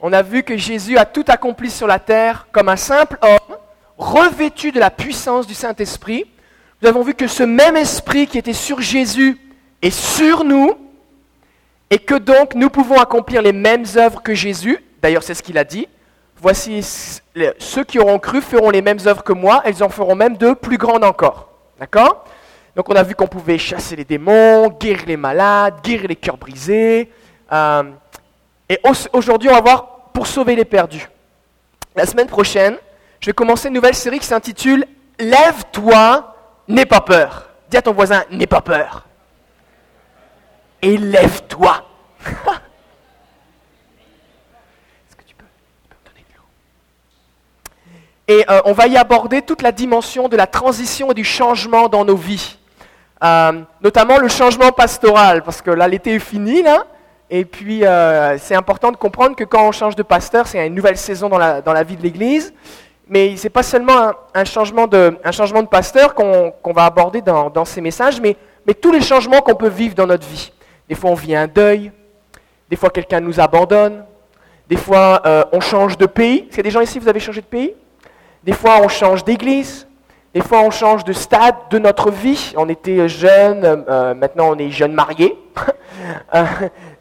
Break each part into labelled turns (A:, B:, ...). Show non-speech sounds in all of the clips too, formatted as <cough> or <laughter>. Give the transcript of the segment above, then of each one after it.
A: On a vu que Jésus a tout accompli sur la terre comme un simple homme, revêtu de la puissance du Saint-Esprit. Nous avons vu que ce même esprit qui était sur Jésus est sur nous, et que donc nous pouvons accomplir les mêmes œuvres que Jésus. D'ailleurs, c'est ce qu'il a dit. Voici, ceux qui auront cru feront les mêmes œuvres que moi, elles en feront même de plus grandes encore. D'accord? Donc on a vu qu'on pouvait chasser les démons, guérir les malades, guérir les cœurs brisés. Euh, et aujourd'hui, on va voir pour sauver les perdus. La semaine prochaine, je vais commencer une nouvelle série qui s'intitule Lève-toi, n'aie pas peur. Dis à ton voisin, n'aie pas peur. Et lève-toi. Et euh, on va y aborder toute la dimension de la transition et du changement dans nos vies. Euh, notamment le changement pastoral, parce que là, l'été est fini, là. Et puis, euh, c'est important de comprendre que quand on change de pasteur, c'est une nouvelle saison dans la, dans la vie de l'Église. Mais ce n'est pas seulement un, changement de, un changement de pasteur qu'on va aborder dans, dans, ces messages, mais, mais tous les changements qu'on peut vivre dans notre vie. Des fois, on vit un deuil. Des fois, quelqu'un nous abandonne. Des fois, on change de pays. Est-ce qu'il y a des gens ici, vous avez changé de pays? Des fois, on change d'église. Des fois, on change de stade de notre vie. On était jeune, euh, maintenant on est jeune marié. <laughs>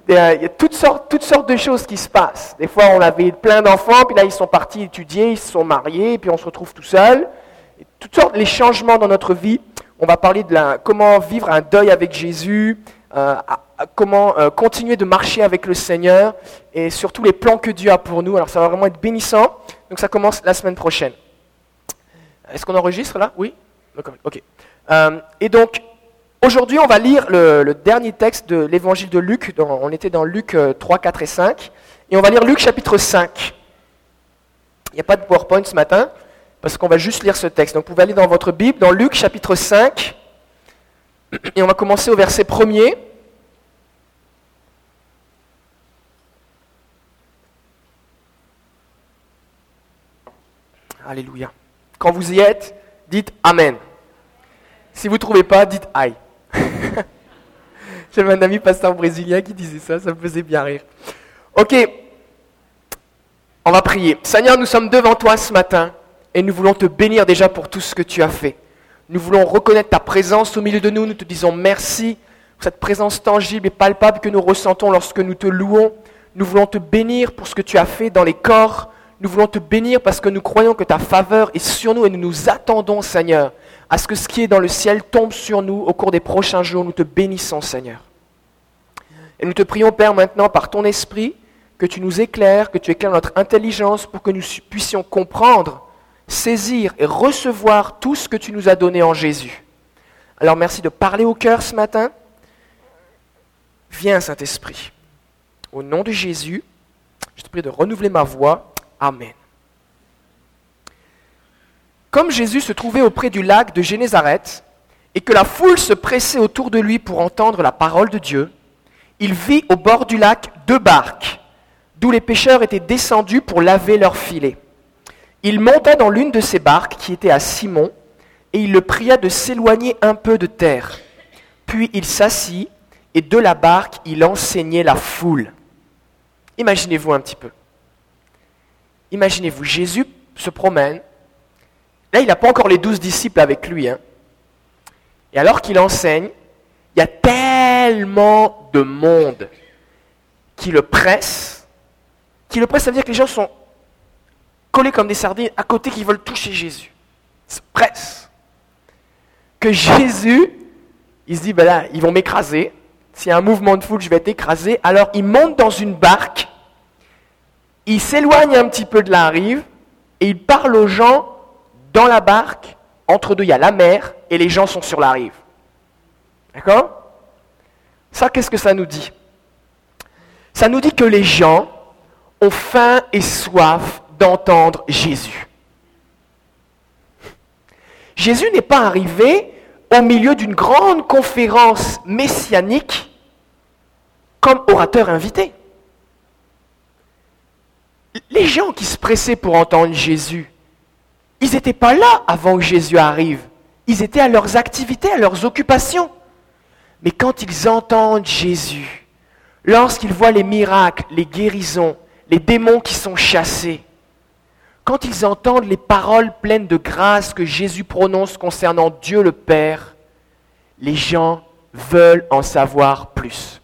A: Euh, il y a toutes sortes, toutes sortes de choses qui se passent. Des fois, on avait plein d'enfants, puis là, ils sont partis étudier, ils se sont mariés, puis on se retrouve tout seul. toutes sortes, les changements dans notre vie. On va parler de la, comment vivre un deuil avec Jésus, euh, comment continuer de marcher avec le Seigneur, et surtout les plans que Dieu a pour nous. Alors, ça va vraiment être bénissant. Donc, ça commence la semaine prochaine. Est-ce qu'on enregistre là? Oui? Ok. Euh, et donc, aujourd'hui, on va lire le, dernier texte de l'évangile de Luc. on était dans Luc 3, euh, 4 et 5. Et on va lire Luc chapitre 5. Il n'y a pas de PowerPoint ce matin, parce qu'on va juste lire ce texte. Donc, vous pouvez aller dans votre Bible, dans Luc chapitre 5. Et on va commencer au verset 1er. Alléluia. Quand vous y êtes, dites Amen. Si vous ne trouvez pas, dites Aïe. <laughs> J'avais un ami pasteur brésilien qui disait ça, ça me faisait bien rire. Ok, on va prier. Seigneur, nous sommes devant toi ce matin et nous voulons te bénir déjà pour tout ce que tu as fait. Nous voulons reconnaître ta présence au milieu de nous. Nous te disons merci pour cette présence tangible et palpable que nous ressentons lorsque nous te louons. Nous voulons te bénir pour ce que tu as fait dans les corps nous voulons te bénir parce que nous croyons que ta faveur est sur nous et nous nous attendons, Seigneur, à ce que ce qui est dans le ciel tombe sur nous au cours des prochains jours. Nous te bénissons, Seigneur. Et nous te prions, Père, maintenant, par ton esprit, que tu nous éclaires, que tu éclaires notre intelligence pour que nous puissions comprendre, saisir et recevoir tout ce que tu nous as donné en Jésus. Alors merci de parler au cœur ce matin. Viens, Saint-Esprit. Au nom de Jésus, je te prie de renouveler ma voix Amen. Comme Jésus se trouvait auprès du lac de Génézareth et que la foule se pressait autour de lui pour entendre la parole de Dieu, il vit au bord du lac deux barques, d'où les pêcheurs étaient descendus pour laver leurs filets. Il monta dans l'une de ces barques qui était à Simon, et il le pria de s'éloigner un peu de terre. Puis il s'assit, et de la barque il enseignait la foule. Imaginez-vous un petit peu. Imaginez-vous, Jésus se promène. Là, il n'a pas encore les douze disciples avec lui. Hein. Et alors qu'il enseigne, il y a tellement de monde qui le presse. Qui le presse, ça veut dire que les gens sont collés comme des sardines à côté qui veulent toucher Jésus. Ils se pressent. Que Jésus, il se dit, ben là, ils vont m'écraser. S'il y a un mouvement de foule, je vais être écrasé. Alors il monte dans une barque il s'éloigne un petit peu de la rive et il parle aux gens dans la barque. Entre deux, il y a la mer et les gens sont sur la rive. D'accord? Ça, qu'est-ce que ça nous dit? Ça nous dit que les gens ont faim et soif d'entendre Jésus. Jésus n'est pas arrivé au milieu d'une grande conférence messianique comme orateur invité les gens qui se pressaient pour entendre Jésus, ils n'étaient pas là avant que Jésus arrive. Ils étaient à leurs activités, à leurs occupations. Mais quand ils entendent Jésus, lorsqu'ils voient les miracles, les guérisons, les démons qui sont chassés, quand ils entendent les paroles pleines de grâce que Jésus prononce concernant Dieu le Père, les gens veulent en savoir plus.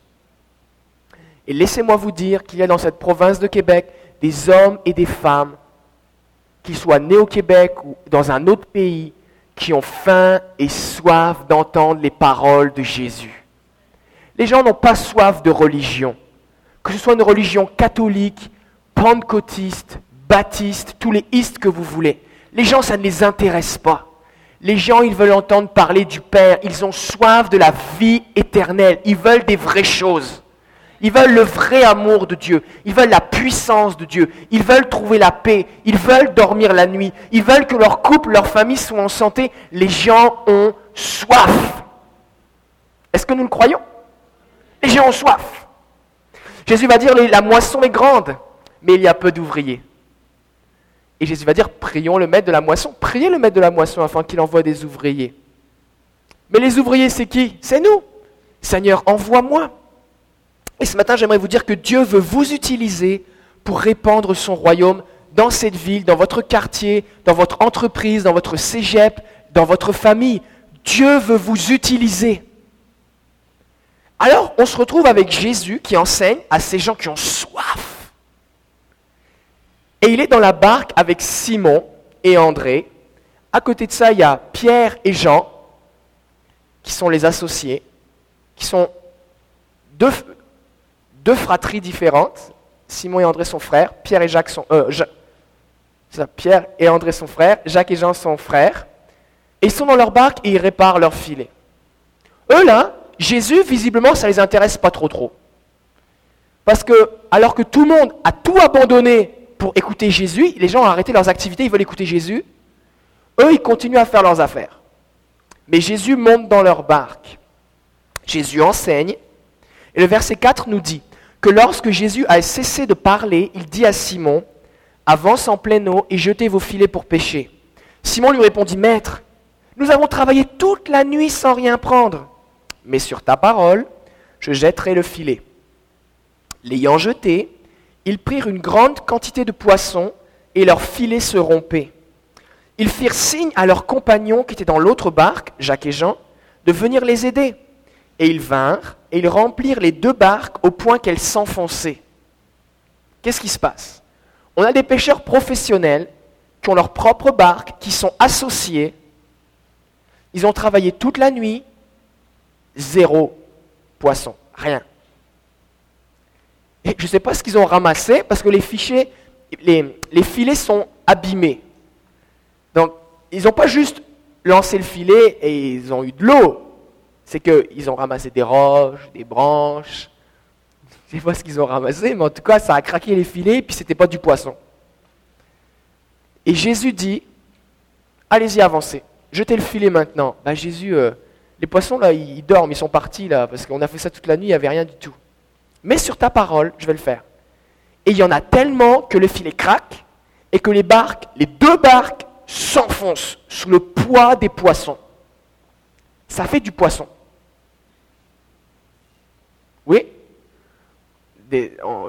A: Et laissez-moi vous dire qu'il y a dans cette province de Québec des hommes et des femmes, qu'ils soient nés au Québec ou dans un autre pays, qui ont faim et soif d'entendre les paroles de Jésus. Les gens n'ont pas soif de religion, que ce soit une religion catholique, pentecôtiste, baptiste, tous les istes que vous voulez. Les gens, ça ne les intéresse pas. Les gens, ils veulent entendre parler du Père. Ils ont soif de la vie éternelle. Ils veulent des vraies choses. Ils veulent le vrai amour de Dieu. Ils veulent la puissance de Dieu. Ils veulent trouver la paix. Ils veulent dormir la nuit. Ils veulent que leur couple, leur famille soient en santé. Les gens ont soif. Est-ce que nous le croyons? Les gens ont soif. Jésus va dire, la moisson est grande, mais il y a peu d'ouvriers. Et Jésus va dire, prions le maître de la moisson. Priez le maître de la moisson afin qu'il envoie des ouvriers. Mais les ouvriers, c'est qui? C'est nous. Seigneur, envoie-moi. Et ce matin, j'aimerais vous dire que Dieu veut vous utiliser pour répandre son royaume dans cette ville, dans votre quartier, dans votre entreprise, dans votre cégep, dans votre famille. Dieu veut vous utiliser. Alors, on se retrouve avec Jésus qui enseigne à ces gens qui ont soif. Et il est dans la barque avec Simon et André. À côté de ça, il y a Pierre et Jean, qui sont les associés, qui sont deux, deux fratries différentes. Simon et André sont frères, Pierre et Jacques sont... Euh, Pierre et André sont frères, Jacques et Jean sont frères. Et ils sont dans leur barque et ils réparent leur filet. Eux là, Jésus, visiblement, ça ne les intéresse pas trop trop. Parce que, alors que tout le monde a tout abandonné pour écouter Jésus, les gens ont arrêté leurs activités, ils veulent écouter Jésus, eux, ils continuent à faire leurs affaires. Mais Jésus monte dans leur barque. Jésus enseigne. Et le verset 4 nous dit, que lorsque Jésus a cessé de parler, il dit à Simon, Avance en pleine eau et jetez vos filets pour pêcher. Simon lui répondit, Maître, nous avons travaillé toute la nuit sans rien prendre, mais sur ta parole, je jetterai le filet. L'ayant jeté, ils prirent une grande quantité de poissons et leur filet se rompait. Ils firent signe à leurs compagnons qui étaient dans l'autre barque, Jacques et Jean, de venir les aider. Et ils vinrent et ils remplirent les deux barques au point qu'elles s'enfonçaient. Qu'est-ce qui se passe? On a des pêcheurs professionnels qui ont leur propre barque, qui sont associés. Ils ont travaillé toute la nuit, zéro poisson, rien. Et je ne sais pas ce qu'ils ont ramassé parce que les, fichiers, les, les filets sont abîmés. Donc, ils n'ont pas juste lancé le filet et ils ont eu de l'eau c'est qu'ils ont ramassé des roches, des branches. Je ne sais pas ce qu'ils ont ramassé, mais en tout cas, ça a craqué les filets, puis ce n'était pas du poisson. Et Jésus dit, allez-y, avancez. Jetez le filet maintenant. Ben, Jésus, euh, les poissons, là, ils dorment, ils sont partis, là, parce qu'on a fait ça toute la nuit, il n'y avait rien du tout. Mais sur ta parole, je vais le faire. Et il y en a tellement que le filet craque, et que les barques, les deux barques, s'enfoncent sous le poids des poissons ça fait du poisson. Oui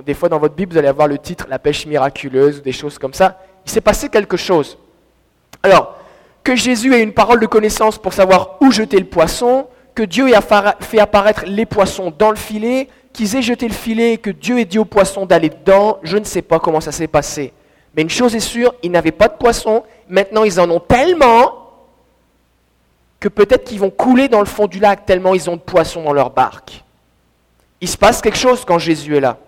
A: des, fois dans votre Bible, vous allez avoir le titre La pêche miraculeuse, ou des choses comme ça. Il s'est passé quelque chose. Alors, que Jésus ait une parole de connaissance pour savoir où jeter le poisson, que Dieu ait fait apparaître les poissons dans le filet, qu'ils aient jeté le filet, que Dieu ait dit aux poissons d'aller dedans, je ne sais pas comment ça s'est passé. Mais une chose est sûre, ils n'avaient pas de poissons, maintenant ils en ont tellement que peut-être qu'ils vont couler dans le fond du lac tellement ils ont de poissons dans leur barque. Il se passe quelque chose quand Jésus est là.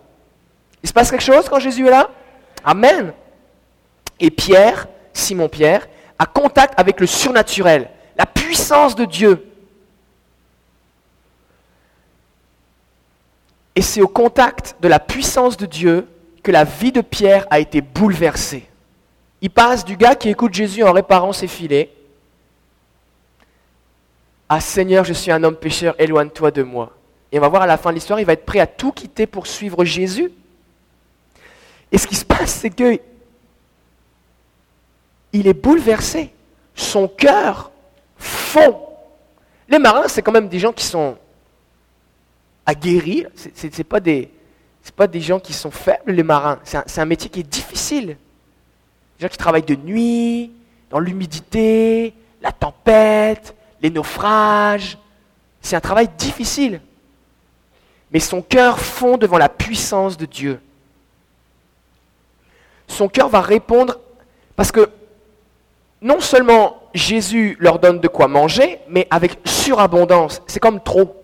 A: Il se passe quelque chose quand Jésus est là? Amen. Et Pierre, Simon-Pierre, a contact avec le surnaturel, la puissance de Dieu. Et c'est au contact de la puissance de Dieu que la vie de Pierre a été bouleversée. Il passe du gars qui écoute Jésus en réparant ses filets ah Seigneur, je suis un homme pécheur, éloigne-toi de moi. Et on va voir à la fin de l'histoire, il va être prêt à tout quitter pour suivre Jésus. Et ce qui se passe, c'est que il est bouleversé. Son cœur fond. Les marins, c'est quand même des gens qui sont aguerris. Ce n'est pas, des, pas des gens qui sont faibles, les marins. C'est un, métier qui est difficile. Des gens qui travaillent de nuit, dans l'humidité, la tempête, les naufrages. C'est un travail difficile. Mais son cœur fond devant la puissance de Dieu. Son cœur va répondre parce que non seulement Jésus leur donne de quoi manger, mais avec surabondance. C'est comme trop.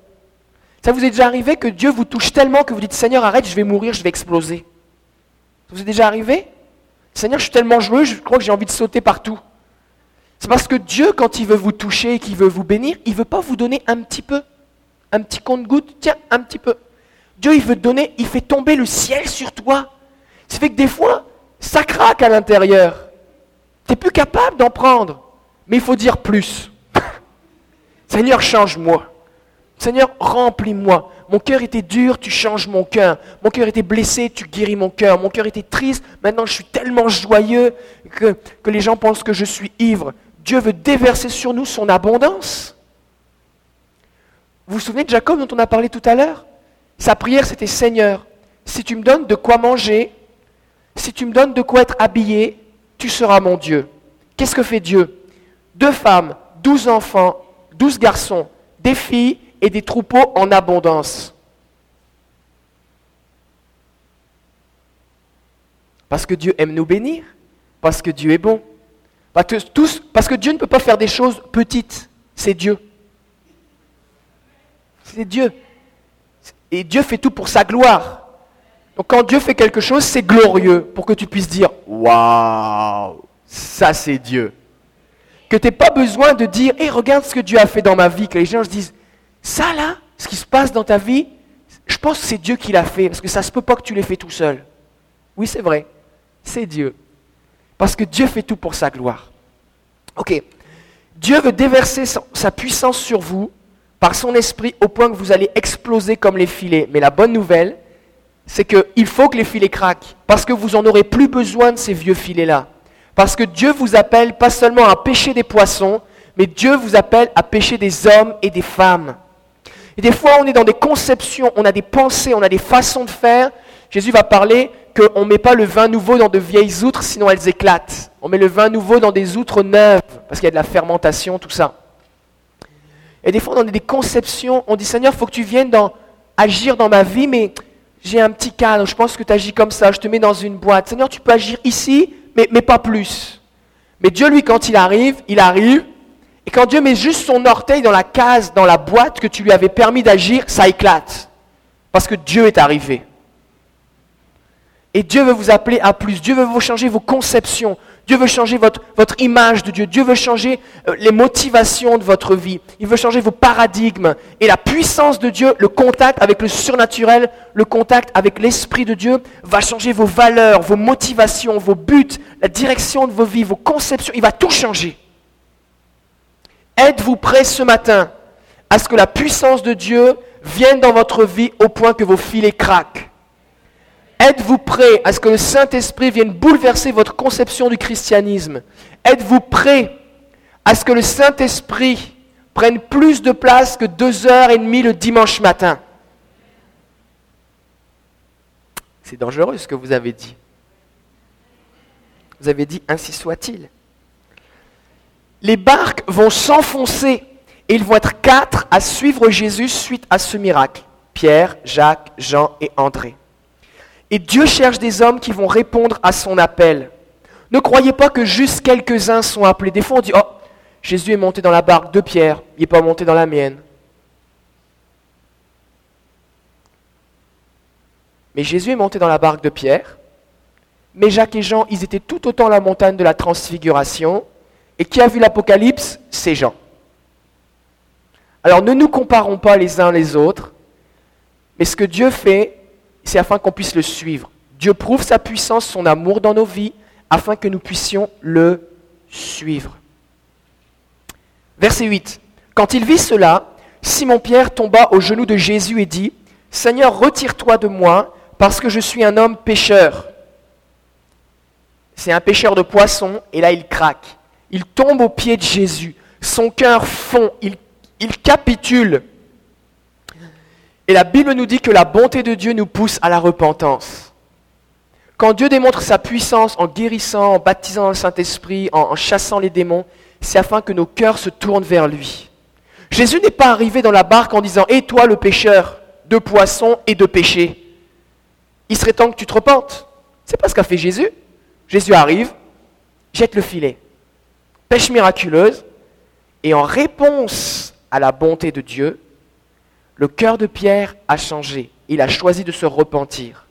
A: Ça vous est déjà arrivé que Dieu vous touche tellement que vous dites Seigneur, arrête, je vais mourir, je vais exploser. Ça vous est déjà arrivé? Seigneur, je suis tellement joyeux, je crois que j'ai envie de sauter partout. C'est parce que Dieu, quand il veut vous toucher et qu'il veut vous bénir, il ne veut pas vous donner un petit peu, un petit compte-goutte, tiens, un petit peu. Dieu, il veut donner, il fait tomber le ciel sur toi. Ça fait que des fois, ça craque à l'intérieur. Tu n'es plus capable d'en prendre. Mais il faut dire plus. <laughs> Seigneur, change-moi. Seigneur, remplis-moi. Mon cœur était dur, tu changes mon cœur. Mon cœur était blessé, tu guéris mon cœur. Mon cœur était triste, maintenant je suis tellement joyeux que les gens pensent que je suis ivre. Dieu veut déverser sur nous son abondance. Vous vous souvenez de Jacob dont on a parlé tout à l'heure? Sa prière, c'était Seigneur, si tu me donnes de quoi manger, si tu me donnes de quoi être habillé, tu seras mon Dieu. Qu'est-ce que fait Dieu? Deux femmes, douze enfants, douze garçons, des filles et des troupeaux en abondance. Parce que Dieu aime nous bénir, parce que Dieu est bon. Parce que, tous, parce que Dieu ne peut pas faire des choses petites, c'est Dieu. C'est Dieu. Et Dieu fait tout pour sa gloire. Donc quand Dieu fait quelque chose, c'est glorieux pour que tu puisses dire Waouh, ça c'est Dieu. Que tu n'aies pas besoin de dire Hé, regarde ce que Dieu a fait dans ma vie. Que les gens se disent Ça là, ce qui se passe dans ta vie, je pense que c'est Dieu qui l'a fait. Parce que ça ne se peut pas que tu l'aies fait tout seul. Oui, c'est vrai. C'est Dieu. Parce que Dieu fait tout pour sa gloire. Ok. Dieu veut déverser sa puissance sur vous par son esprit au point que vous allez exploser comme les filets. Mais la bonne nouvelle, c'est qu'il faut que les filets craquent, parce que vous n'en aurez plus besoin de ces vieux filets-là. Parce que Dieu vous appelle pas seulement à pêcher des poissons, mais Dieu vous appelle à pêcher des hommes et des femmes. Et des fois, on est dans des conceptions, on a des pensées, on a des façons de faire. Jésus va parler qu'on ne met pas le vin nouveau dans de vieilles outres, sinon elles éclatent. On met le vin nouveau dans des outres neuves, parce qu'il y a de la fermentation, tout ça. Et des fois, on a des conceptions, on dit Seigneur, il faut que tu viennes agir dans ma vie, mais j'ai un petit cadre, je pense que tu agis comme ça, je te mets dans une boîte. Seigneur, tu peux agir ici, mais, mais pas plus. Mais Dieu, lui, quand il arrive, il arrive, et quand Dieu met juste son orteil dans la case, dans la boîte que tu lui avais permis d'agir, ça éclate. Parce que Dieu est arrivé. Et Dieu veut vous appeler à plus. Dieu veut vous changer vos conceptions. Dieu veut changer votre, image de Dieu. Dieu veut changer euh, les motivations de votre vie. Il veut changer vos paradigmes. Et la puissance de Dieu, le contact avec le surnaturel, le contact avec l'Esprit de Dieu va changer vos valeurs, vos motivations, vos buts, la direction de vos vies, vos conceptions. Il va tout changer. Êtes-vous prêt ce matin à ce que la puissance de Dieu vienne dans votre vie au point que vos filets craquent? Êtes-vous prêt à ce que le Saint-Esprit vienne bouleverser votre conception du christianisme? Êtes-vous prêt à ce que le Saint-Esprit prenne plus de place que deux heures et demie le dimanche matin? C'est dangereux ce que vous avez dit. Vous avez dit ainsi soit-il. Les barques vont s'enfoncer et ils vont être quatre à suivre Jésus suite à ce miracle. Pierre, Jacques, Jean et André. Et Dieu cherche des hommes qui vont répondre à son appel. Ne croyez pas que juste quelques-uns sont appelés. Des fois, on dit, oh, Jésus est monté dans la barque de Pierre, il n'est pas monté dans la mienne. Mais Jésus est monté dans la barque de Pierre, mais Jacques et Jean, ils étaient tout autant la montagne de la transfiguration, et qui a vu l'Apocalypse? C'est Jean. Alors ne nous comparons pas les uns les autres, mais ce que Dieu fait, c'est afin qu'on puisse le suivre. Dieu prouve sa puissance, son amour dans nos vies, afin que nous puissions le suivre. Verset 8. Quand il vit cela, Simon-Pierre tomba aux genoux de Jésus et dit, Seigneur, retire-toi de moi, parce que je suis un homme pécheur. C'est un pêcheur de poissons, et là il craque. Il tombe aux pieds de Jésus. Son cœur fond, il, il capitule. Et la Bible nous dit que la bonté de Dieu nous pousse à la repentance. Quand Dieu démontre sa puissance en guérissant, en baptisant dans le Saint-Esprit, en, chassant les démons, c'est afin que nos cœurs se tournent vers lui. Jésus n'est pas arrivé dans la barque en disant Et toi, le pêcheur de poissons et de péché Il serait temps que tu te repentes. C'est pas ce qu'a fait Jésus. Jésus arrive, jette le filet, pêche miraculeuse, et en réponse à la bonté de Dieu, le cœur de Pierre a changé. Il a choisi de se repentir.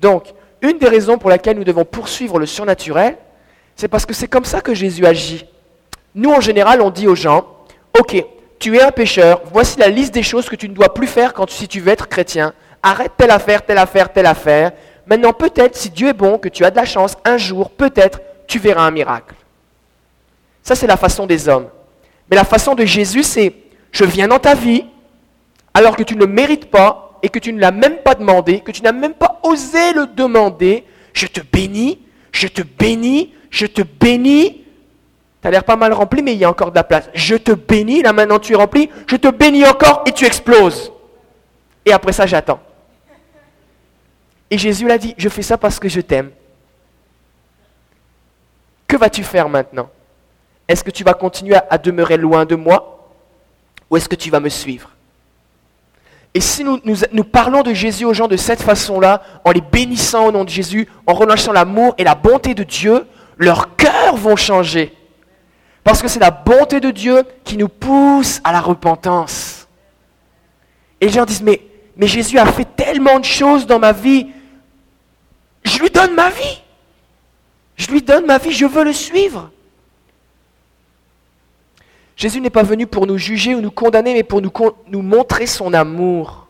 A: Donc, une des raisons pour laquelle nous devons poursuivre le surnaturel, c'est parce que c'est comme ça que Jésus agit. Nous, en général, on dit aux gens, OK, tu es un pécheur, voici la liste des choses que tu ne dois plus faire quand, si tu veux être chrétien. Arrête telle affaire, telle affaire, telle affaire. Maintenant, peut-être, si Dieu est bon, que tu as de la chance, un jour, peut-être, tu verras un miracle. Ça, c'est la façon des hommes. Mais la façon de Jésus, c'est, je viens dans ta vie, alors que tu ne le mérites pas, et que tu ne l'as même pas demandé, que tu n'as même pas osé le demander, je te bénis, je te bénis, je te bénis. Tu as l'air pas mal rempli, mais il y a encore de la place. Je te bénis, là maintenant tu es rempli, je te bénis encore et tu exploses. Et après ça, j'attends. Et Jésus l'a dit, je fais ça parce que je t'aime. Que vas-tu faire maintenant? Est-ce que tu vas continuer à demeurer loin de moi? Ou est-ce que tu vas me suivre? Et si nous, parlons de Jésus aux gens de cette façon-là, en les bénissant au nom de Jésus, en relâchant l'amour et la bonté de Dieu, leurs cœurs vont changer. Parce que c'est la bonté de Dieu qui nous pousse à la repentance. Et les gens disent, mais Jésus a fait tellement de choses dans ma vie. Je lui donne ma vie. Je lui donne ma vie, je veux le suivre. Jésus n'est pas venu pour nous juger ou nous condamner, mais pour nous, montrer son amour.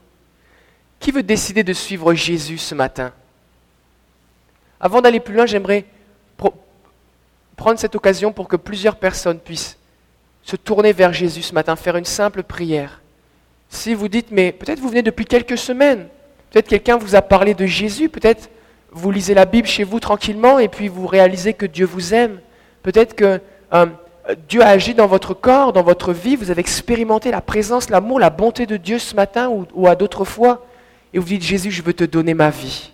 A: Qui veut décider de suivre Jésus ce matin? Avant d'aller plus loin, j'aimerais prendre cette occasion pour que plusieurs personnes puissent se tourner vers Jésus ce matin, faire une simple prière. Si vous dites, mais peut-être vous venez depuis quelques semaines, peut-être quelqu'un vous a parlé de Jésus, peut-être vous lisez la Bible chez vous tranquillement et puis vous réalisez que Dieu vous aime. Peut-être que euh, Dieu a agi dans votre corps, dans votre vie, vous avez expérimenté la présence, l'amour, la bonté de Dieu ce matin ou, ou à d'autres fois. Et vous dites, Jésus, je veux te donner ma vie.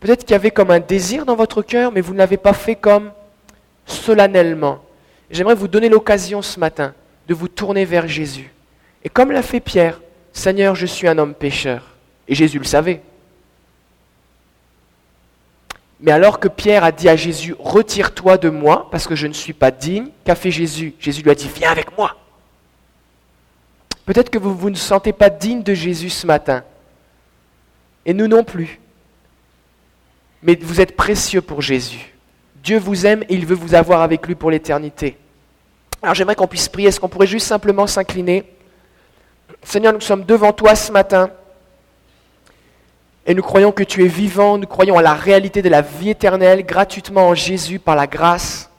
A: Peut-être qu'il y avait comme un désir dans votre cœur, mais vous ne l'avez pas fait comme solennellement. J'aimerais vous donner l'occasion ce matin de vous tourner vers Jésus. Et comme l'a fait Pierre, Seigneur, je suis un homme pécheur. Et Jésus le savait. Mais alors que Pierre a dit à Jésus, retire-toi de moi, parce que je ne suis pas digne, qu'a fait Jésus Jésus lui a dit, viens avec moi. Peut-être que vous, vous ne sentez pas digne de Jésus ce matin. Et nous non plus. Mais vous êtes précieux pour Jésus. Dieu vous aime et il veut vous avoir avec lui pour l'éternité. Alors j'aimerais qu'on puisse prier. Est-ce qu'on pourrait juste simplement s'incliner? Seigneur, nous sommes devant toi ce matin. Et nous croyons que tu es vivant, nous croyons à la réalité de la vie éternelle gratuitement en Jésus par la grâce.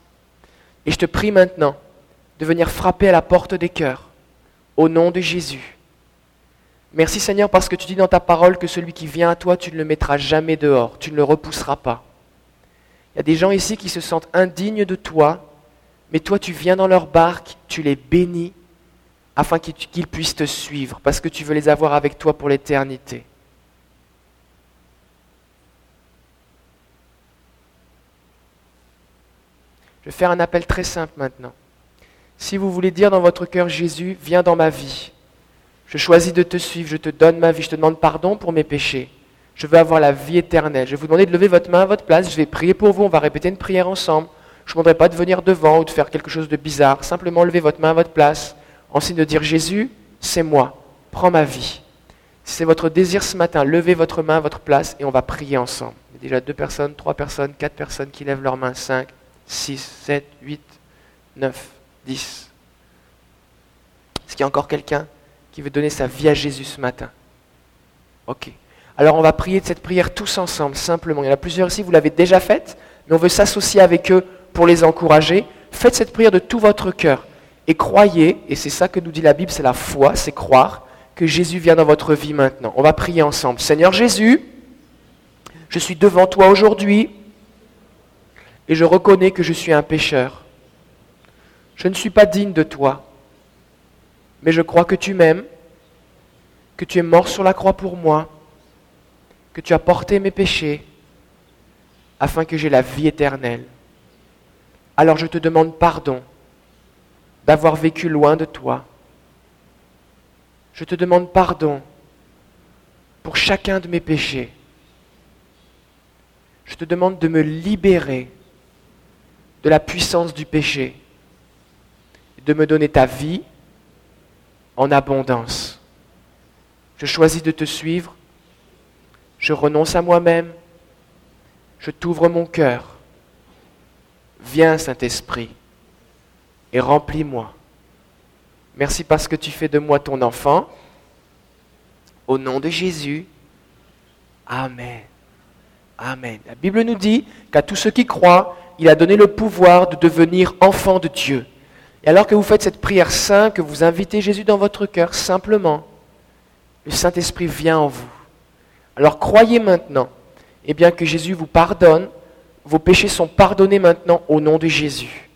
A: Et je te prie maintenant de venir frapper à la porte des cœurs au nom de Jésus. Merci Seigneur parce que tu dis dans ta parole que celui qui vient à toi, tu ne le mettras jamais dehors, tu ne le repousseras pas. Il y a des gens ici qui se sentent indignes de toi, mais toi tu viens dans leur barque, tu les bénis afin qu'ils puissent te suivre parce que tu veux les avoir avec toi pour l'éternité. Je vais faire un appel très simple maintenant. Si vous voulez dire dans votre cœur, Jésus, viens dans ma vie. Je choisis de te suivre, je te donne ma vie, je te demande pardon pour mes péchés. Je veux avoir la vie éternelle. Je vais vous demander de lever votre main à votre place, je vais prier pour vous, on va répéter une prière ensemble. Je ne demanderai pas de venir devant ou de faire quelque chose de bizarre. Simplement lever votre main à votre place en signe de dire Jésus, c'est moi, prends ma vie. Si c'est votre désir ce matin, levez votre main à votre place et on va prier ensemble. Il y a déjà deux personnes, trois personnes, quatre personnes qui lèvent leurs mains, cinq. 6, 7, 8, 9, 10. Est-ce qu'il y a encore quelqu'un qui veut donner sa vie à Jésus ce matin? Ok. Alors on va prier de cette prière tous ensemble, simplement. Il y en a plusieurs ici, vous l'avez déjà faite, mais on veut s'associer avec eux pour les encourager. Faites cette prière de tout votre cœur et croyez, et c'est ça que nous dit la Bible, c'est la foi, c'est croire que Jésus vient dans votre vie maintenant. On va prier ensemble. Seigneur Jésus, je suis devant toi aujourd'hui et je reconnais que je suis un pécheur. Je ne suis pas digne de toi, mais je crois que tu m'aimes que tu es mort sur la croix pour moi, que tu as porté mes péchés, afin que j'ai la vie éternelle. Alors je te demande pardon d'avoir vécu loin de toi. Je te demande pardon pour chacun de mes péchés. Je te demande de me libérer de la puissance du péché, de me donner ta vie en abondance. Je choisis de te suivre, je renonce à moi-même, je t'ouvre mon cœur. Viens, Saint-Esprit, et remplis-moi. Merci parce que tu fais de moi ton enfant. Au nom de Jésus. Amen. Amen. La Bible nous dit qu'à tous ceux qui croient, il a donné le pouvoir de devenir enfants de Dieu. Et alors que vous faites cette prière sainte, que vous invitez Jésus dans votre cœur, simplement, le Saint-Esprit vient en vous. Alors croyez maintenant, eh bien que Jésus vous pardonne, vos péchés sont pardonnés maintenant au nom de Jésus.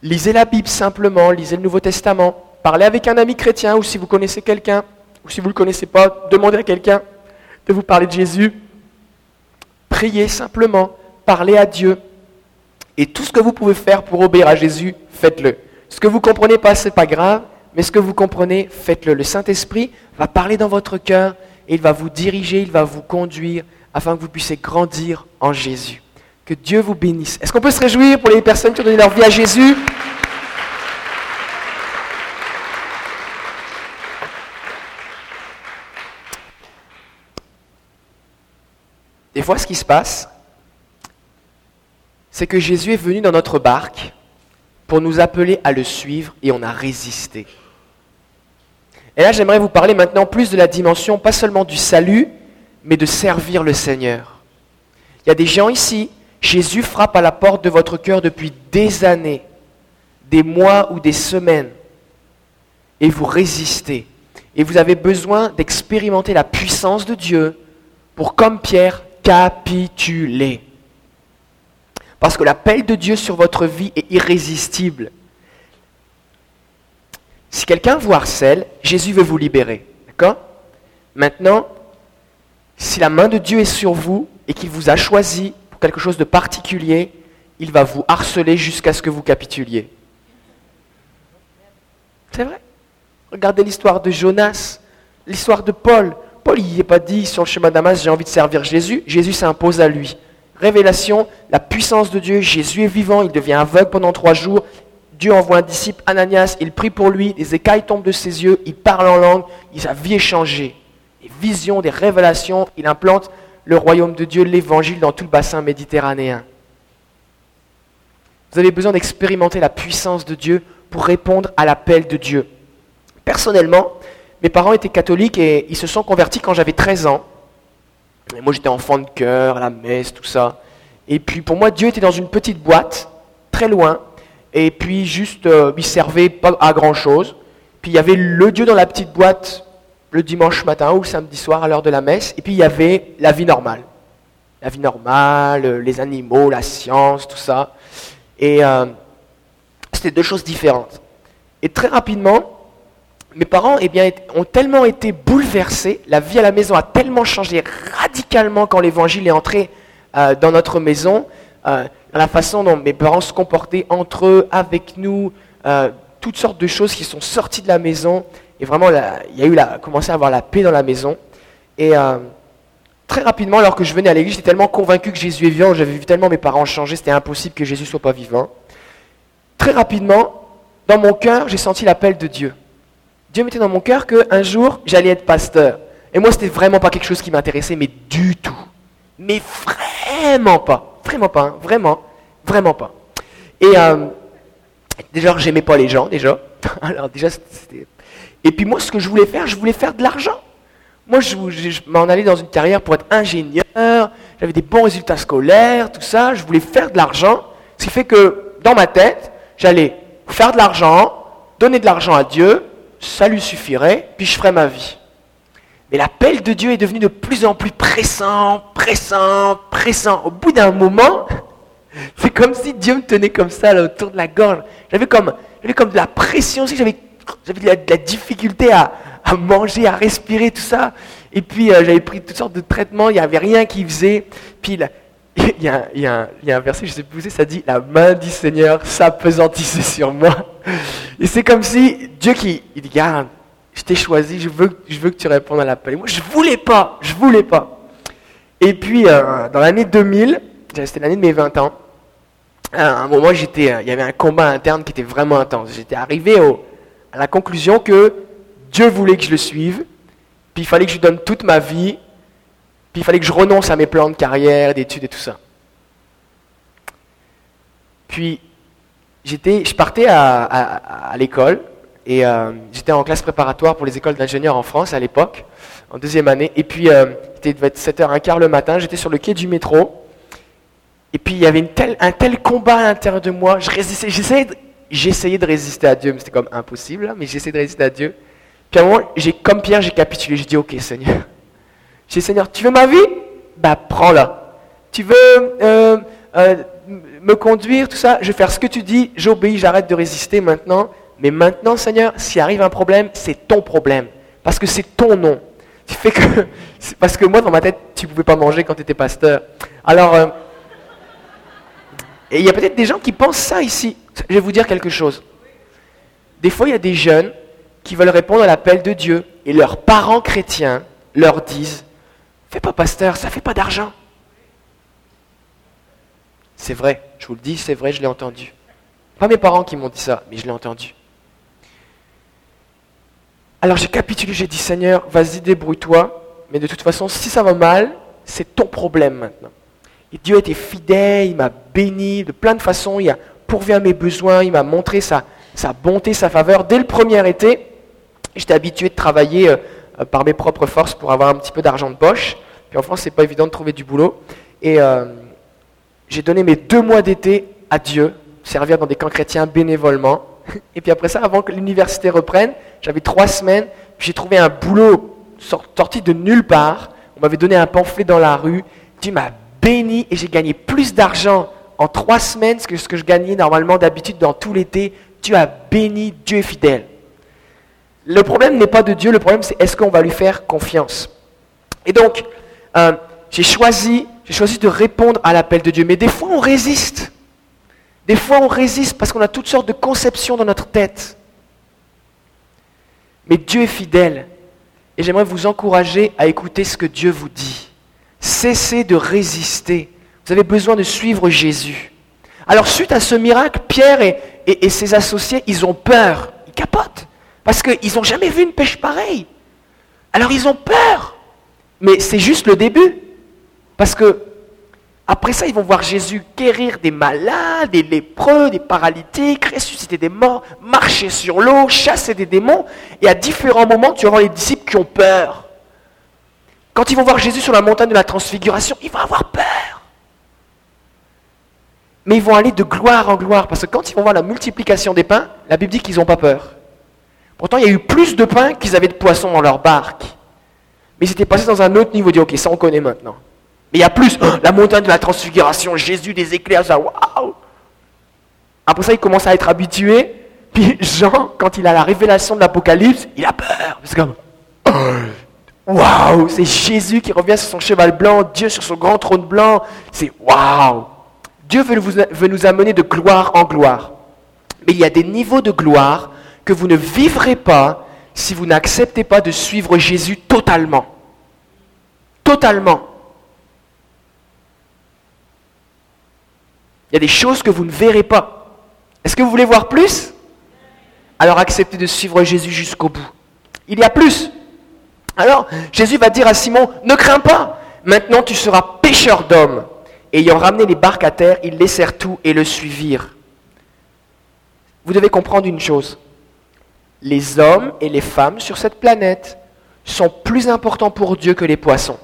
A: Lisez la Bible simplement, lisez le Nouveau Testament, parlez avec un ami chrétien ou si vous connaissez quelqu'un, ou si vous ne le connaissez pas, demandez à quelqu'un de vous parler de Jésus. Priez simplement, parlez à Dieu. Et tout ce que vous pouvez faire pour obéir à Jésus, faites-le. Ce que vous ne comprenez pas, ce n'est pas grave, mais ce que vous comprenez, faites-le. Le Saint-Esprit va parler dans votre cœur et il va vous diriger, il va vous conduire afin que vous puissiez grandir en Jésus. Que Dieu vous bénisse. Est-ce qu'on peut se réjouir pour les personnes qui ont donné leur vie à Jésus? Des fois, ce qui se passe, c'est que Jésus est venu dans notre barque pour nous appeler à le suivre et on a résisté. Et là, j'aimerais vous parler maintenant plus de la dimension, pas seulement du salut, mais de servir le Seigneur. Il y a des gens ici, Jésus frappe à la porte de votre cœur depuis des années, des mois ou des semaines, et vous résistez. Et vous avez besoin d'expérimenter la puissance de Dieu pour, comme Pierre, capituler. Parce que l'appel de Dieu sur votre vie est irrésistible. Si quelqu'un vous harcèle, Jésus veut vous libérer. D'accord? Maintenant, si la main de Dieu est sur vous et qu'il vous a choisi pour quelque chose de particulier, il va vous harceler jusqu'à ce que vous capituliez. C'est vrai? Regardez l'histoire de Jonas, l'histoire de Paul. Paul, il n'y est pas dit sur le chemin d'Amas, j'ai envie de servir Jésus. Jésus s'impose à lui. Révélation, la puissance de Dieu. Jésus est vivant, il devient aveugle pendant trois jours. Dieu envoie un disciple, Ananias, il prie pour lui, les écailles tombent de ses yeux, il parle en langue, sa vie est changée des visions, des révélations. Il implante le royaume de Dieu, l'évangile dans tout le bassin méditerranéen. Vous avez besoin d'expérimenter la puissance de Dieu pour répondre à l'appel de Dieu. Personnellement, mes parents étaient catholiques et ils se sont convertis quand j'avais 13 ans. Et moi j'étais enfant de cœur, à la messe, tout ça. Et puis pour moi, Dieu était dans une petite boîte, très loin. Et puis juste, euh, il servait pas à grand chose. Puis il y avait le Dieu dans la petite boîte le dimanche matin ou samedi soir à l'heure de la messe. Et puis il y avait la vie normale. La vie normale, euh, les animaux, la science, tout ça. Et euh, c'était deux choses différentes. Et très rapidement, mes parents eh ont tellement été bouleversés, la vie à la maison a tellement changé radicalement quand l'évangile est entré euh, dans notre maison, dans la façon dont mes parents se comportaient entre eux, avec nous, toutes sortes de choses qui sont sorties de la maison. Et vraiment, il y a eu commencé à avoir la paix dans la maison. Et euh, très rapidement, alors que je venais à l'église, j'étais tellement convaincu que Jésus est vivant, j'avais vu tellement mes parents changer, c'était impossible que Jésus soit pas vivant. Très rapidement, dans mon cœur, j'ai senti l'appel de Dieu. Dieu mettait dans mon cœur qu'un jour, j'allais être pasteur. Et moi, c'était vraiment pas quelque chose qui m'intéressait, mais du tout. Mais vraiment pas. Vraiment pas, hein. vraiment, vraiment pas. Et euh, déjà, j'aimais pas les gens, déjà. <laughs> Alors déjà, c'était et puis moi, ce que je voulais faire, je voulais faire de l'argent. Moi, je, m'en allais dans une carrière pour être ingénieur, j'avais des bons résultats scolaires, tout ça, je voulais faire de l'argent, ce qui fait que dans ma tête, j'allais faire de l'argent, donner de l'argent à Dieu, ça lui suffirait, puis je ferais ma vie. Mais l'appel de Dieu est devenu de plus en plus pressant, pressant, pressant. Au bout d'un moment, <laughs> c'est comme si Dieu me tenait comme ça autour de la gorge. J'avais comme, j'avais comme de la pression, j'avais j'avais de, la, difficulté à, manger, à respirer, tout ça. Et puis euh, j'avais pris toutes sortes de traitements, il n'y avait rien qui faisait. Puis <laughs> il y, a, y, a, y, un verset, je sais plus où ça dit, la main du Seigneur s'apesantissait sur moi. <laughs> Et c'est comme si Dieu qui il dit, regarde, je t'ai choisi, je veux, que tu répondes à l'appel. Et moi, je voulais pas, je voulais pas. Et puis, euh, dans l'année 2000, c'était l'année de mes 20 ans, à un moment, j'étais, euh, il y avait un combat interne qui était vraiment intense. J'étais arrivé à la conclusion que Dieu voulait que je le suive, puis il fallait que je donne toute ma vie, puis il fallait que je renonce à mes plans de carrière, d'études et tout ça. Puis j'étais, je partais à, l'école et euh, j'étais en classe préparatoire pour les écoles d'ingénieurs en France à l'époque, en deuxième année. Et puis euh, il devait être 7h15 le matin, j'étais sur le quai du métro. Et puis il y avait un tel combat à l'intérieur de moi. Je résistais, j'essayais, de résister à Dieu, mais c'était comme impossible, mais j'essayais de résister à Dieu. Puis à un moment, j'ai, comme Pierre, j'ai capitulé. J'ai dit, ok Seigneur, j'ai dit, Seigneur, tu veux ma vie? Bah, prends-la. Tu veux euh, euh, me conduire, tout ça? Je vais faire ce que tu dis, j'obéis, j'arrête de résister maintenant. Mais maintenant, Seigneur, s'il arrive un problème, c'est ton problème. Parce que c'est ton nom. Tu fais que. <laughs> Parce que moi, dans ma tête, tu ne pouvais pas manger quand tu étais pasteur. Alors. Euh, et il y a peut-être des gens qui pensent ça ici. Je vais vous dire quelque chose. Des fois, il y a des jeunes qui veulent répondre à l'appel de Dieu et leurs parents chrétiens leur disent Fais pas pasteur, ça fait pas d'argent. C'est vrai, je vous le dis, c'est vrai, je l'ai entendu. Pas mes parents qui m'ont dit ça, mais je l'ai entendu. Alors j'ai capitulé, j'ai dit Seigneur, vas-y, débrouille-toi, mais de toute façon, si ça va mal, c'est ton problème maintenant. Et Dieu a été fidèle, il m'a béni de plein de façons, il a pourvu à mes besoins, il m'a montré sa, sa bonté, sa faveur. Dès le premier été, j'étais habitué de travailler euh, par mes propres forces pour avoir un petit peu d'argent de poche. En France, c'est pas évident de trouver du boulot. Et euh, j'ai donné mes deux mois d'été à Dieu, servir dans des camps chrétiens bénévolement. <laughs> Et puis après ça, avant que l'université reprenne, j'avais trois semaines. J'ai trouvé un boulot sorti de nulle part. On m'avait donné un pamphlet dans la rue. Dieu m'a béni et j'ai gagné plus d'argent en trois semaines que ce que je gagnais normalement d'habitude dans tout l'été. Dieu a béni, Dieu est fidèle. Le problème n'est pas de Dieu, le problème c'est est-ce qu'on va lui faire confiance? Et donc, euh, j'ai choisi, de répondre à l'appel de Dieu. Mais des fois, on résiste. Des fois, on résiste parce qu'on a toutes sortes de conceptions dans notre tête. Mais Dieu est fidèle. Et j'aimerais vous encourager à écouter ce que Dieu vous dit. Cessez de résister. Vous avez besoin de suivre Jésus. Alors, suite à ce miracle, Pierre et ses associés, ils ont peur. Ils capotent. Parce qu'ils n'ont jamais vu une pêche pareille. Alors ils ont peur. Mais c'est juste le début. Parce que après ça, ils vont voir Jésus guérir des malades, des lépreux, des paralytiques, ressusciter des morts, marcher sur l'eau, chasser des démons. Et à différents moments, tu vas voir les disciples qui ont peur. Quand ils vont voir Jésus sur la montagne de la transfiguration, ils vont avoir peur. Mais ils vont aller de gloire en gloire. Parce que quand ils vont voir la multiplication des pains, la Bible dit qu'ils n'ont pas peur. Pourtant, il y a eu plus de pain qu'ils avaient de poissons dans leur barque. Mais ils étaient passés dans un autre niveau. Ils ok, ça on connaît maintenant. Mais il y a plus. Oh, la montagne de la transfiguration, Jésus, des éclairs, ça, waouh Après ça, ils commencent à être habitués. Puis Jean, quand il a la révélation de l'Apocalypse, il a peur. C'est comme, waouh, c'est Jésus qui revient sur son cheval blanc, Dieu sur son grand trône blanc. C'est waouh. Dieu veut nous amener de gloire en gloire. Mais il y a des niveaux de gloire que vous ne vivrez pas si vous n'acceptez pas de suivre Jésus totalement. Totalement. Il y a des choses que vous ne verrez pas. Est-ce que vous voulez voir plus? Alors acceptez de suivre Jésus jusqu'au bout. Il y a plus. Alors Jésus va dire à Simon, ne crains pas, maintenant tu seras pêcheur d'hommes. Ayant ramené les barques à terre, ils laissèrent tout et le suivirent. Vous devez comprendre une chose les hommes et les femmes sur cette planète sont plus importants pour Dieu que les poissons.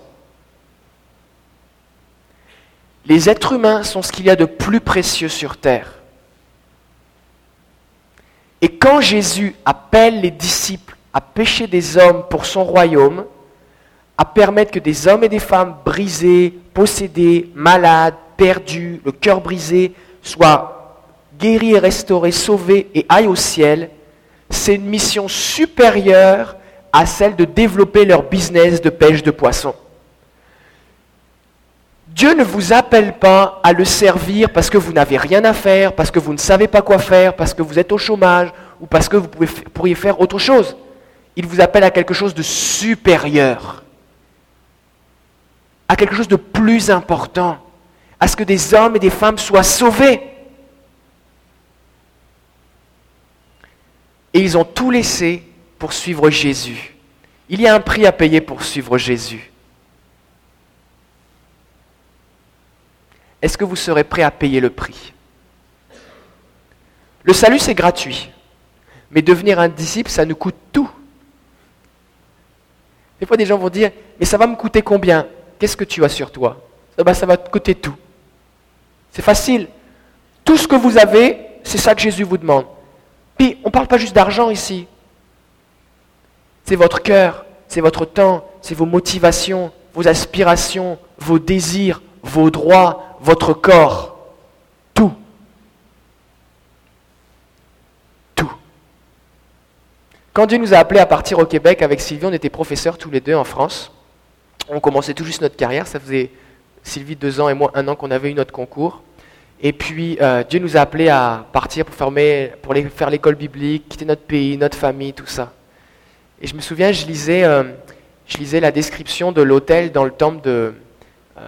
A: Les êtres humains sont ce qu'il y a de plus précieux sur Terre. Et quand Jésus appelle les disciples à pécher des hommes pour son royaume, à permettre que des hommes et des femmes brisés, possédés, malades, perdus, le cœur brisé, soient guéris et restaurés, sauvés et aillent au ciel, c'est une mission supérieure à celle de développer leur business de pêche de poissons. Dieu ne vous appelle pas à le servir parce que vous n'avez rien à faire, parce que vous ne savez pas quoi faire, parce que vous êtes au chômage ou parce que vous pourriez faire autre chose. Il vous appelle à quelque chose de supérieur, à quelque chose de plus important, à ce que des hommes et des femmes soient sauvés. Et ils ont tout laissé pour suivre Jésus. Il y a un prix à payer pour suivre Jésus. Est-ce que vous serez prêt à payer le prix? Le salut, c'est gratuit. Mais devenir un disciple, ça nous coûte tout. Des fois, des gens vont dire, mais ça va me coûter combien? Qu'est-ce que tu as sur toi ça, va, ça va te coûter tout. C'est facile. Tout ce que vous avez, c'est ça que Jésus vous demande. Puis, on ne parle pas juste d'argent ici. C'est votre cœur, c'est votre temps, c'est vos motivations, vos aspirations, vos désirs, vos droits, votre corps. Tout. Tout. Quand Dieu nous a appelés à partir au Québec avec Sylvie, on était professeurs tous les deux en France. On commençait tout juste notre carrière. Ça faisait Sylvie deux ans et moi un an qu'on avait eu notre concours. Et puis euh, Dieu nous a appelés à partir pour, pour faire l'école biblique, quitter notre pays, notre famille, tout ça. Et je me souviens, je lisais, euh, je lisais la description de l'hôtel dans le temple de, euh,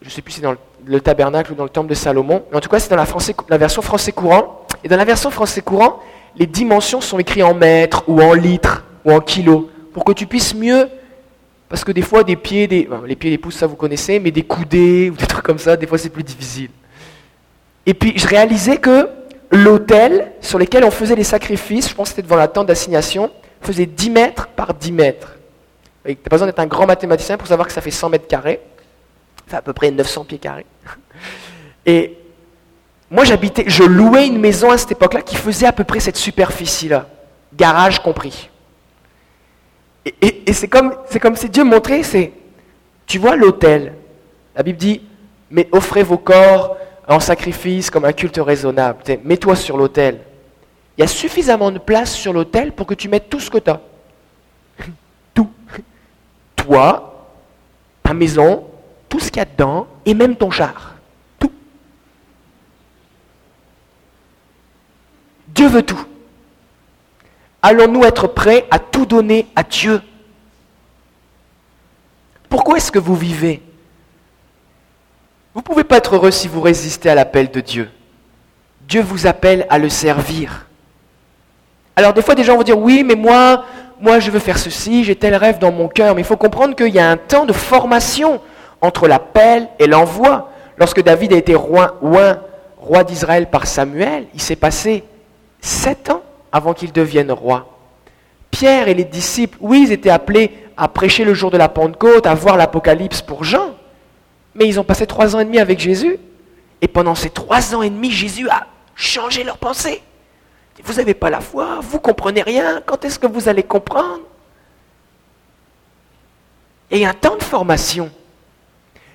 A: je ne sais plus si c'est dans le, tabernacle ou dans le temple de Salomon, mais en tout cas c'est dans la, version français courant. Et dans la version français courant, les dimensions sont écrites en mètres ou en litres ou en kilos, pour que tu puisses mieux, parce que des fois des pieds, des, les pieds, pouces, ça vous connaissez, mais des coudées ou des trucs comme ça, des fois c'est plus difficile. Et puis je réalisais que l'autel sur lequel on faisait les sacrifices, je pense que c'était devant la tente d'assignation, faisait 10 mètres par 10 mètres. Tu n'as pas besoin d'être un grand mathématicien pour savoir que ça fait 100 mètres carrés. Ça fait à peu près 900 pieds carrés. Et moi, j'habitais, je louais une maison à cette époque-là qui faisait à peu près cette superficie-là, garage compris. Et, c'est comme, comme si Dieu montrait, c'est, tu vois l'autel. La Bible dit, mais offrez vos corps en sacrifice comme un culte raisonnable. Mets-toi sur l'autel. Il y a suffisamment de place sur l'autel pour que tu mettes tout ce que tu as. <laughs> Tout. Toi, ta maison, tout ce qu'il y a dedans, et même ton char. Tout. Dieu veut tout. Allons-nous être prêts à tout donner à Dieu? Pourquoi est-ce que vous vivez? Vous ne pouvez pas être heureux si vous résistez à l'appel de Dieu. Dieu vous appelle à le servir. Alors des fois, des gens vont dire, oui, mais moi, moi, je veux faire ceci, j'ai tel rêve dans mon cœur. Mais il faut comprendre qu'il y a un temps de formation entre l'appel et l'envoi. Lorsque David a été roi, roi d'Israël par Samuel, il s'est passé sept ans avant qu'il devienne roi. Pierre et les disciples, oui, ils étaient appelés à prêcher le jour de la Pentecôte, à voir l'Apocalypse pour Jean. Mais ils ont passé trois ans et demi avec Jésus. Et pendant ces trois ans et demi, Jésus a changé leur pensée. Vous n'avez pas la foi, vous comprenez rien, quand est-ce que vous allez comprendre? Et un temps de formation.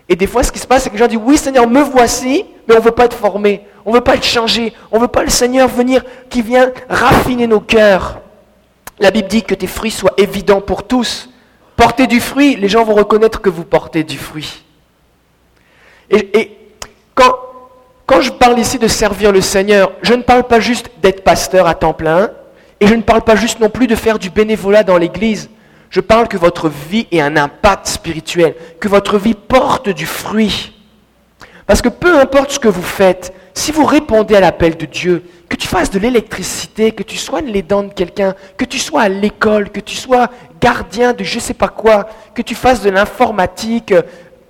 A: Et des fois, ce qui se passe, c'est que les gens disent, oui Seigneur, me voici, mais on ne veut pas être formé, on ne veut pas être changé, on ne veut pas le Seigneur venir, qui vient raffiner nos cœurs. La Bible dit que tes fruits soient évidents pour tous. Portez du fruit, les gens vont reconnaître que vous portez du fruit. Et, quand, quand je parle ici de servir le Seigneur, je ne parle pas juste d'être pasteur à temps plein, et je ne parle pas juste non plus de faire du bénévolat dans l'Église. Je parle que votre vie ait un impact spirituel, que votre vie porte du fruit. Parce que peu importe ce que vous faites, si vous répondez à l'appel de Dieu, que tu fasses de l'électricité, que tu soignes les dents de quelqu'un, que tu sois à l'école, que tu sois gardien de je ne sais pas quoi, que tu fasses de l'informatique,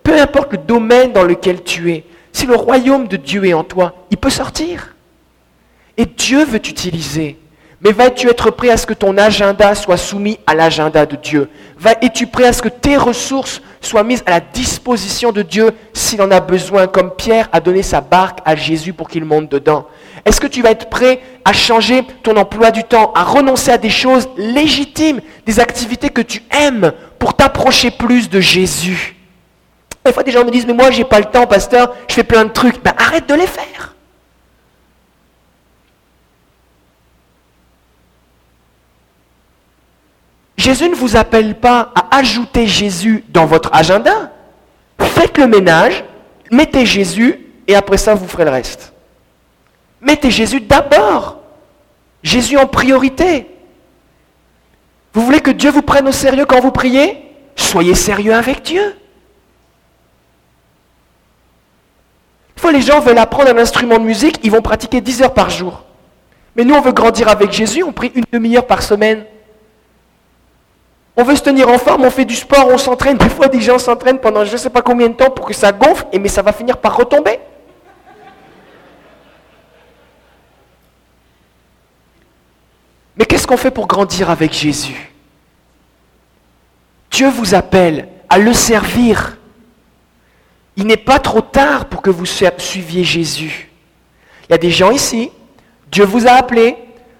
A: peu importe le domaine dans lequel tu es, si le royaume de Dieu est en toi, il peut sortir. Et Dieu veut t'utiliser. Mais vas-tu être prêt à ce que ton agenda soit soumis à l'agenda de Dieu? Es-tu prêt à ce que tes ressources soient mises à la disposition de Dieu s'il en a besoin, comme Pierre a donné sa barque à Jésus pour qu'il monte dedans? Est-ce que tu vas être prêt à changer ton emploi du temps, à renoncer à des choses légitimes, des activités que tu aimes pour t'approcher plus de Jésus? Des fois, des gens me disent, mais moi, j'ai pas le temps, pasteur, je fais plein de trucs. Ben, arrête de les faire. Jésus ne vous appelle pas à ajouter Jésus dans votre agenda. Faites le ménage, mettez Jésus et après ça, vous ferez le reste. Mettez Jésus d'abord. Jésus en priorité. Vous voulez que Dieu vous prenne au sérieux quand vous priez? Soyez sérieux avec Dieu. Les gens veulent apprendre un instrument de musique, ils vont pratiquer 10 heures par jour. Mais nous, on veut grandir avec Jésus, on prie une demi-heure par semaine. On veut se tenir en forme, on fait du sport, on s'entraîne. Des fois, des gens s'entraînent pendant je ne sais pas combien de temps pour que ça gonfle, et mais ça va finir par retomber. Mais qu'est-ce qu'on fait pour grandir avec Jésus? Dieu vous appelle à le servir. Il n'est pas trop tard pour que vous suiviez Jésus. Il y a des gens ici, Dieu vous a appelé,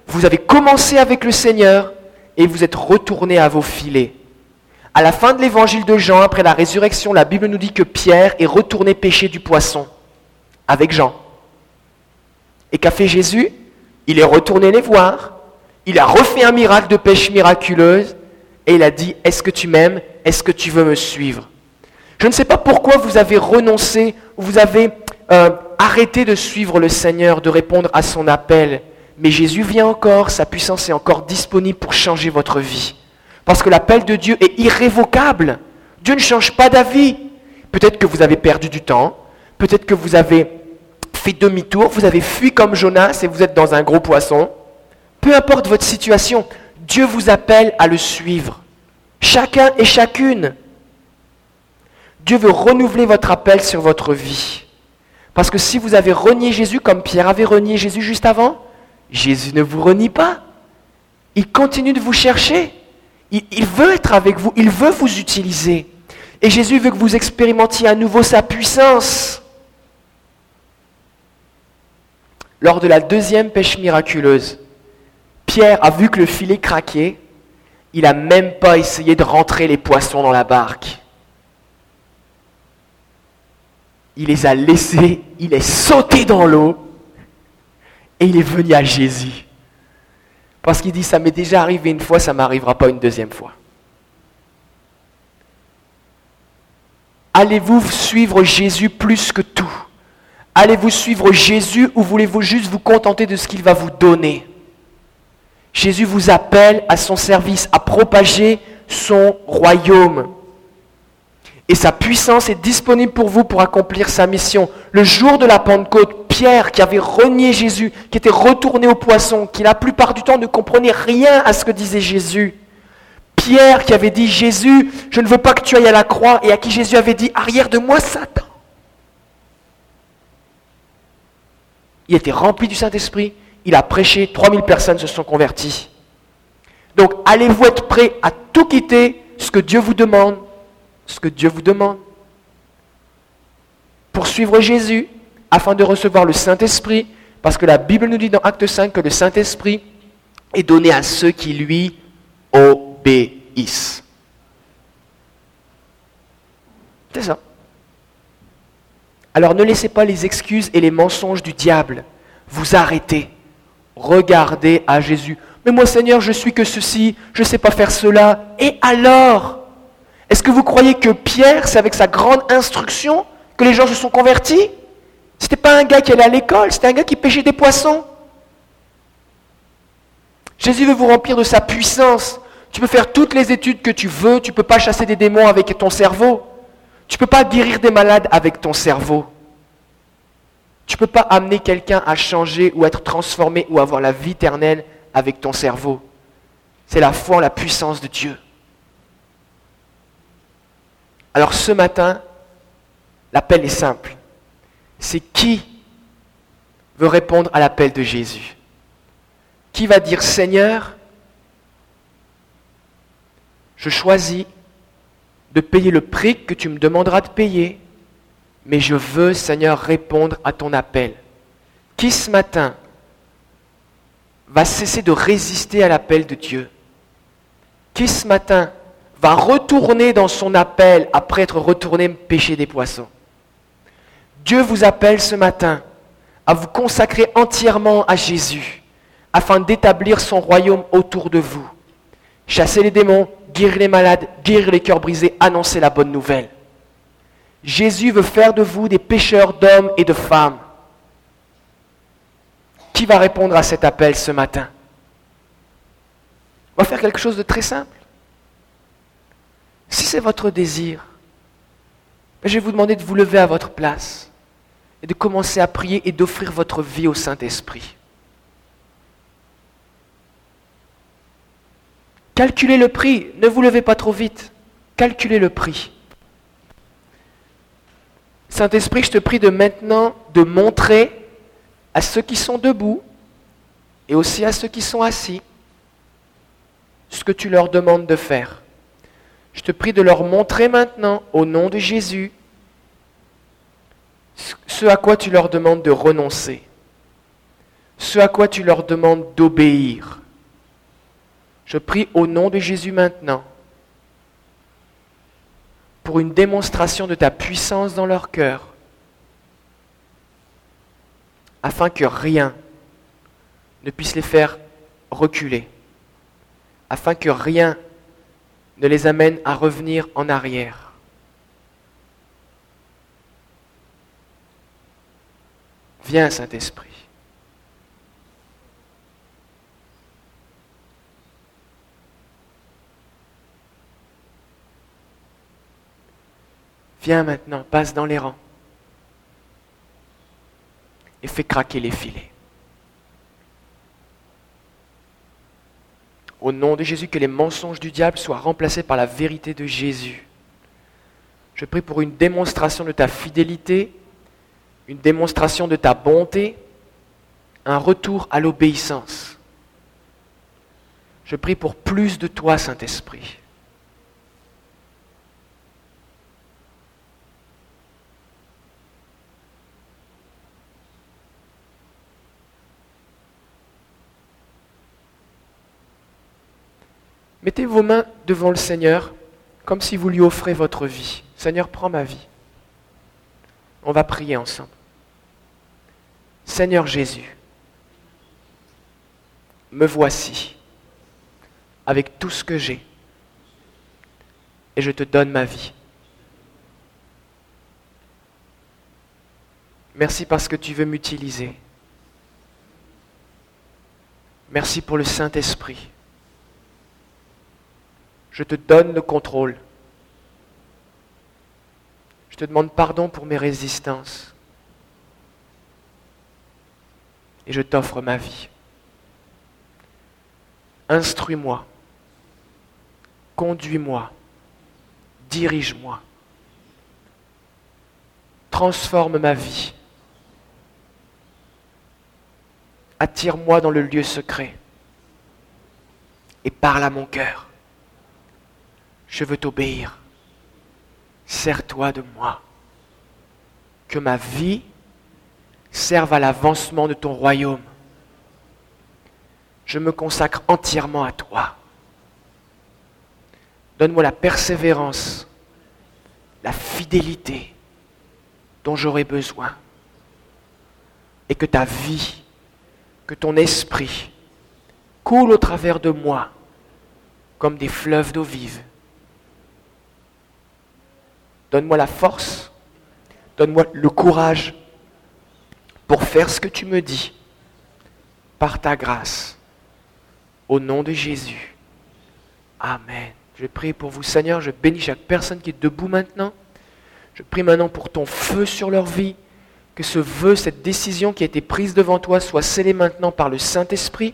A: vous avez commencé avec le Seigneur et vous êtes retourné à vos filets. À la fin de l'évangile de Jean, après la résurrection, la Bible nous dit que Pierre est retourné pêcher du poisson avec Jean. Et qu'a fait Jésus? Il est retourné les voir, il a refait un miracle de pêche miraculeuse et il a dit, est-ce que tu m'aimes? Est-ce que tu veux me suivre? Je ne sais pas pourquoi vous avez renoncé, vous avez euh, arrêté de suivre le Seigneur, de répondre à son appel. Mais Jésus vient encore, sa puissance est encore disponible pour changer votre vie. Parce que l'appel de Dieu est irrévocable. Dieu ne change pas d'avis. Peut-être que vous avez perdu du temps, peut-être que vous avez fait demi-tour, vous avez fui comme Jonas et vous êtes dans un gros poisson. Peu importe votre situation, Dieu vous appelle à le suivre. Chacun et chacune. Dieu veut renouveler votre appel sur votre vie. Parce que si vous avez renié Jésus comme Pierre avait renié Jésus juste avant, Jésus ne vous renie pas. Il continue de vous chercher. Il, veut être avec vous. Il veut vous utiliser. Et Jésus veut que vous expérimentiez à nouveau sa puissance. Lors de la deuxième pêche miraculeuse, Pierre a vu que le filet craquait, il n'a même pas essayé de rentrer les poissons dans la barque. Il les a laissés, il est sauté dans l'eau et il est venu à Jésus. Parce qu'il dit, ça m'est déjà arrivé une fois, ça ne m'arrivera pas une deuxième fois. Allez-vous suivre Jésus plus que tout? Allez-vous suivre Jésus ou voulez-vous juste vous contenter de ce qu'il va vous donner? Jésus vous appelle à son service, à propager son royaume. Et sa puissance est disponible pour vous pour accomplir sa mission. Le jour de la Pentecôte, Pierre, qui avait renié Jésus, qui était retourné au poisson, qui la plupart du temps ne comprenait rien à ce que disait Jésus. Pierre qui avait dit, Jésus, je ne veux pas que tu ailles à la croix, et à qui Jésus avait dit, arrière de moi, Satan. Il était rempli du Saint-Esprit, il a prêché, 3000 personnes se sont converties. Donc allez-vous être prêt à tout quitter ce que Dieu vous demande, ce que Dieu vous demande, pour suivre Jésus, afin de recevoir le Saint-Esprit, parce que la Bible nous dit dans Acte 5 que le Saint-Esprit est donné à ceux qui lui obéissent. C'est ça. Alors ne laissez pas les excuses et les mensonges du diable vous arrêter regardez à Jésus. Mais moi Seigneur, je suis que ceci, je ne sais pas faire cela. Et alors? Que vous croyez que Pierre, c'est avec sa grande instruction que les gens se sont convertis? Ce n'était pas un gars qui allait à l'école, c'était un gars qui pêchait des poissons. Jésus veut vous remplir de sa puissance. Tu peux faire toutes les études que tu veux, tu ne peux pas chasser des démons avec ton cerveau. Tu ne peux pas guérir des malades avec ton cerveau. Tu ne peux pas amener quelqu'un à changer ou être transformé ou avoir la vie éternelle avec ton cerveau. C'est la foi en la puissance de Dieu. Alors ce matin, l'appel est simple. C'est qui veut répondre à l'appel de Jésus? Qui va dire Seigneur, je choisis de payer le prix que tu me demanderas de payer mais je veux, Seigneur, répondre à ton appel. Qui ce matin va cesser de résister à l'appel de Dieu? Qui ce matin va retourner dans son appel après être retourné pêcher des poissons Dieu vous appelle ce matin à vous consacrer entièrement à Jésus afin d'établir son royaume autour de vous. chasser les démons, guérir les malades, guérir les cœurs brisés, annoncer la bonne nouvelle. Jésus veut faire de vous des pécheurs d'hommes et de femmes. Qui va répondre à cet appel ce matin? On va faire quelque chose de très simple. Si c'est votre désir, je vais vous demander de vous lever à votre place et de commencer à prier et d'offrir votre vie au Saint-Esprit. Calculez le prix, ne vous levez pas trop vite. Calculez le prix. Saint-Esprit, je te prie de maintenant de montrer à ceux qui sont debout et aussi à ceux qui sont assis ce que tu leur demandes de faire. Je te prie de leur montrer maintenant, au nom de Jésus, ce à quoi tu leur demandes de renoncer, ce à quoi tu leur demandes d'obéir. Je prie au nom de Jésus maintenant pour une démonstration de ta puissance dans leur cœur, afin que rien ne puisse les faire reculer, afin que rien ne les amène à revenir en arrière. Viens, Saint-Esprit. Viens maintenant, passe dans les rangs et fais craquer les filets. Au nom de Jésus, que les mensonges du diable soient remplacés par la vérité de Jésus. Je prie pour une démonstration de ta fidélité, une démonstration de ta bonté, un retour à l'obéissance. Je prie pour plus de toi, Saint-Esprit. Mettez vos mains devant le Seigneur comme si vous lui offrez votre vie. Seigneur, prends ma vie. On va prier ensemble. Seigneur Jésus, me voici avec tout ce que j'ai et je te donne ma vie. Merci parce que tu veux m'utiliser. Merci pour le Saint-Esprit je te donne le contrôle. Je te demande pardon pour mes résistances. Et je t'offre ma vie. Instruis-moi. Conduis-moi. Dirige-moi. Transforme ma vie. Attire-moi dans le lieu secret. Et parle à mon cœur je veux t'obéir. Sers-toi de moi. Que ma vie serve à l'avancement de ton royaume. Je me consacre entièrement à toi. Donne-moi la persévérance, la fidélité dont j'aurai besoin. Et que ta vie, que ton esprit coule au travers de moi comme des fleuves d'eau vive Donne-moi la force, donne-moi le courage pour faire ce que tu me dis par ta grâce. Au nom de Jésus. Amen. Je prie pour vous, Seigneur. Je bénis chaque personne qui est debout maintenant. Je prie maintenant pour ton feu sur leur vie. Que ce vœu, cette décision qui a été prise devant toi soit scellée maintenant par le Saint-Esprit.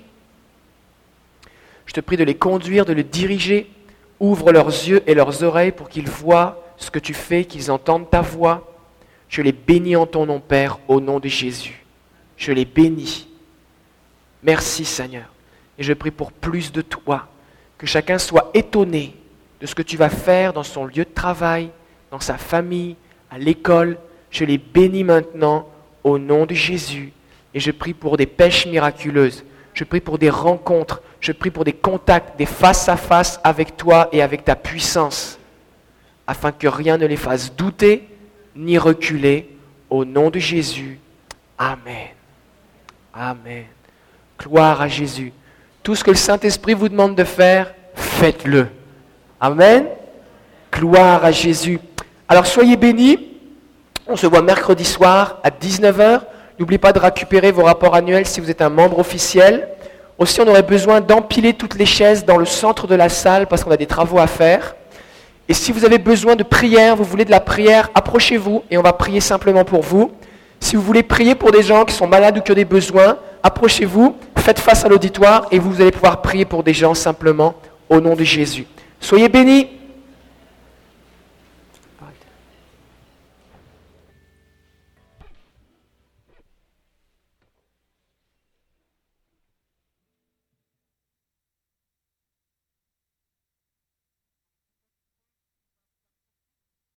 A: Je te prie de les conduire, de les diriger. Ouvre leurs yeux et leurs oreilles pour qu'ils voient ce que tu fais, qu'ils entendent ta voix. Je les bénis en ton nom, Père, au nom de Jésus. Je les bénis. Merci, Seigneur. Et je prie pour plus de toi, que chacun soit étonné de ce que tu vas faire dans son lieu de travail, dans sa famille, à l'école. Je les bénis maintenant au nom de Jésus. Et je prie pour des pêches miraculeuses. Je prie pour des rencontres. Je prie pour des contacts, des face à face avec toi et avec ta puissance afin que rien ne les fasse douter ni reculer. Au nom de Jésus. Amen. Amen. Gloire à Jésus. Tout ce que le Saint-Esprit vous demande de faire, faites-le. Amen. Gloire à Jésus. Alors soyez bénis. On se voit mercredi soir à 19h. N'oubliez pas de récupérer vos rapports annuels si vous êtes un membre officiel. Aussi, on aurait besoin d'empiler toutes les chaises dans le centre de la salle parce qu'on a des travaux à faire. Et si vous avez besoin de prière, vous voulez de la prière, approchez-vous et on va prier simplement pour vous. Si vous voulez prier pour des gens qui sont malades ou qui ont des besoins, approchez-vous, faites face à l'auditoire et vous allez pouvoir prier pour des gens simplement au nom de Jésus. Soyez bénis.